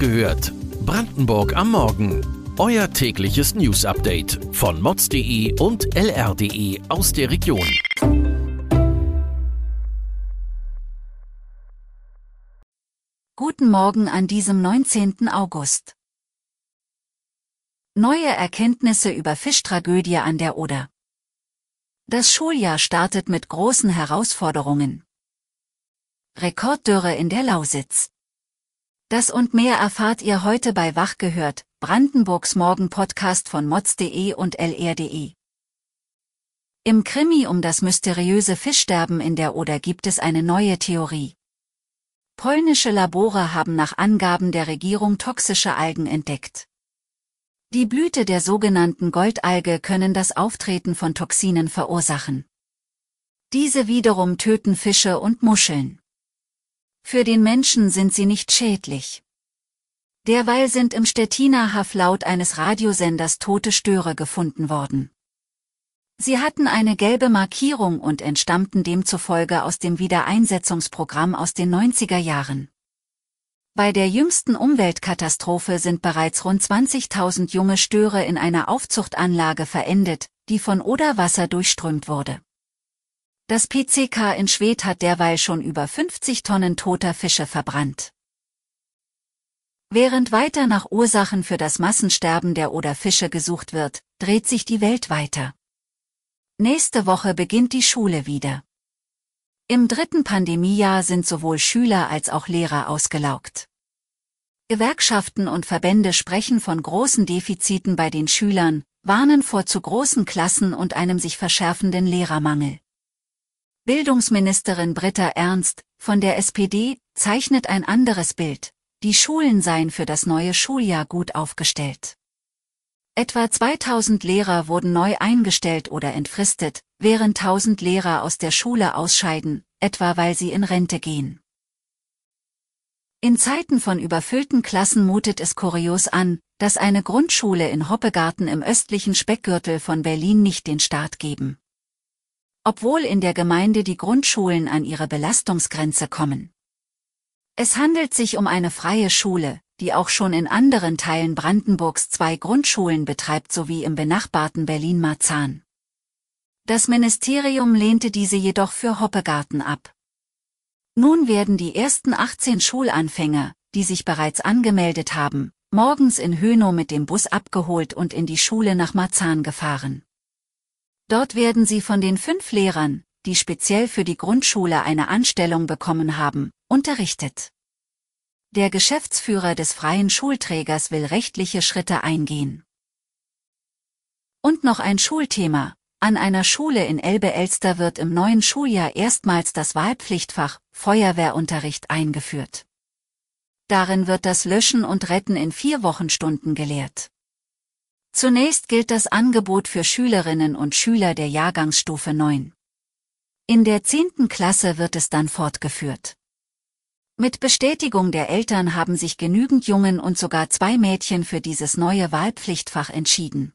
gehört. Brandenburg am Morgen. Euer tägliches News-Update von mods.de und lr.de aus der Region. Guten Morgen an diesem 19. August. Neue Erkenntnisse über Fischtragödie an der Oder. Das Schuljahr startet mit großen Herausforderungen. Rekorddürre in der Lausitz. Das und mehr erfahrt ihr heute bei Wach gehört, Brandenburgs Morgen-Podcast von mods.de und lr.de. Im Krimi um das mysteriöse Fischsterben in der Oder gibt es eine neue Theorie. Polnische Labore haben nach Angaben der Regierung toxische Algen entdeckt. Die Blüte der sogenannten Goldalge können das Auftreten von Toxinen verursachen. Diese wiederum töten Fische und Muscheln. Für den Menschen sind sie nicht schädlich. Derweil sind im Stettiner Haff laut eines Radiosenders tote Störe gefunden worden. Sie hatten eine gelbe Markierung und entstammten demzufolge aus dem Wiedereinsetzungsprogramm aus den 90er Jahren. Bei der jüngsten Umweltkatastrophe sind bereits rund 20.000 junge Störe in einer Aufzuchtanlage verendet, die von Oderwasser durchströmt wurde. Das PCK in Schwedt hat derweil schon über 50 Tonnen toter Fische verbrannt. Während weiter nach Ursachen für das Massensterben der Oderfische gesucht wird, dreht sich die Welt weiter. Nächste Woche beginnt die Schule wieder. Im dritten Pandemiejahr sind sowohl Schüler als auch Lehrer ausgelaugt. Gewerkschaften und Verbände sprechen von großen Defiziten bei den Schülern, warnen vor zu großen Klassen und einem sich verschärfenden Lehrermangel. Bildungsministerin Britta Ernst von der SPD zeichnet ein anderes Bild. Die Schulen seien für das neue Schuljahr gut aufgestellt. Etwa 2000 Lehrer wurden neu eingestellt oder entfristet, während 1000 Lehrer aus der Schule ausscheiden, etwa weil sie in Rente gehen. In Zeiten von überfüllten Klassen mutet es kurios an, dass eine Grundschule in Hoppegarten im östlichen Speckgürtel von Berlin nicht den Start geben obwohl in der Gemeinde die Grundschulen an ihre Belastungsgrenze kommen. Es handelt sich um eine freie Schule, die auch schon in anderen Teilen Brandenburgs zwei Grundschulen betreibt sowie im benachbarten Berlin-Marzahn. Das Ministerium lehnte diese jedoch für Hoppegarten ab. Nun werden die ersten 18 Schulanfänger, die sich bereits angemeldet haben, morgens in Hönow mit dem Bus abgeholt und in die Schule nach Marzahn gefahren. Dort werden sie von den fünf Lehrern, die speziell für die Grundschule eine Anstellung bekommen haben, unterrichtet. Der Geschäftsführer des freien Schulträgers will rechtliche Schritte eingehen. Und noch ein Schulthema. An einer Schule in Elbe-Elster wird im neuen Schuljahr erstmals das Wahlpflichtfach Feuerwehrunterricht eingeführt. Darin wird das Löschen und Retten in vier Wochenstunden gelehrt. Zunächst gilt das Angebot für Schülerinnen und Schüler der Jahrgangsstufe 9. In der 10. Klasse wird es dann fortgeführt. Mit Bestätigung der Eltern haben sich genügend Jungen und sogar zwei Mädchen für dieses neue Wahlpflichtfach entschieden.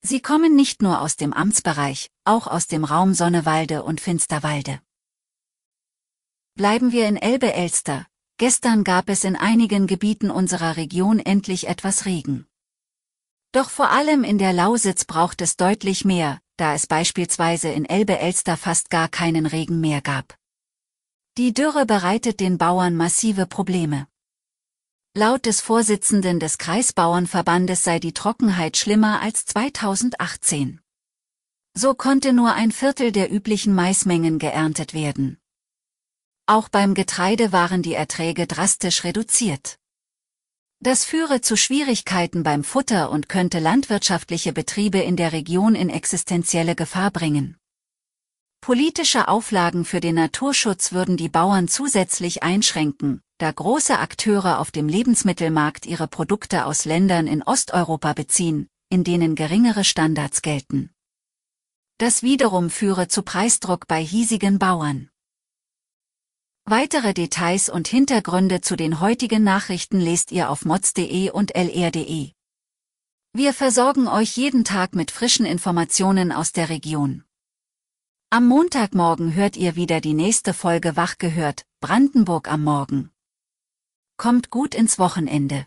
Sie kommen nicht nur aus dem Amtsbereich, auch aus dem Raum Sonnewalde und Finsterwalde. Bleiben wir in Elbe-Elster. Gestern gab es in einigen Gebieten unserer Region endlich etwas Regen. Doch vor allem in der Lausitz braucht es deutlich mehr, da es beispielsweise in Elbe-Elster fast gar keinen Regen mehr gab. Die Dürre bereitet den Bauern massive Probleme. Laut des Vorsitzenden des Kreisbauernverbandes sei die Trockenheit schlimmer als 2018. So konnte nur ein Viertel der üblichen Maismengen geerntet werden. Auch beim Getreide waren die Erträge drastisch reduziert. Das führe zu Schwierigkeiten beim Futter und könnte landwirtschaftliche Betriebe in der Region in existenzielle Gefahr bringen. Politische Auflagen für den Naturschutz würden die Bauern zusätzlich einschränken, da große Akteure auf dem Lebensmittelmarkt ihre Produkte aus Ländern in Osteuropa beziehen, in denen geringere Standards gelten. Das wiederum führe zu Preisdruck bei hiesigen Bauern. Weitere Details und Hintergründe zu den heutigen Nachrichten lest ihr auf mods.de und lr.de. Wir versorgen euch jeden Tag mit frischen Informationen aus der Region. Am Montagmorgen hört ihr wieder die nächste Folge Wach gehört, Brandenburg am Morgen. Kommt gut ins Wochenende.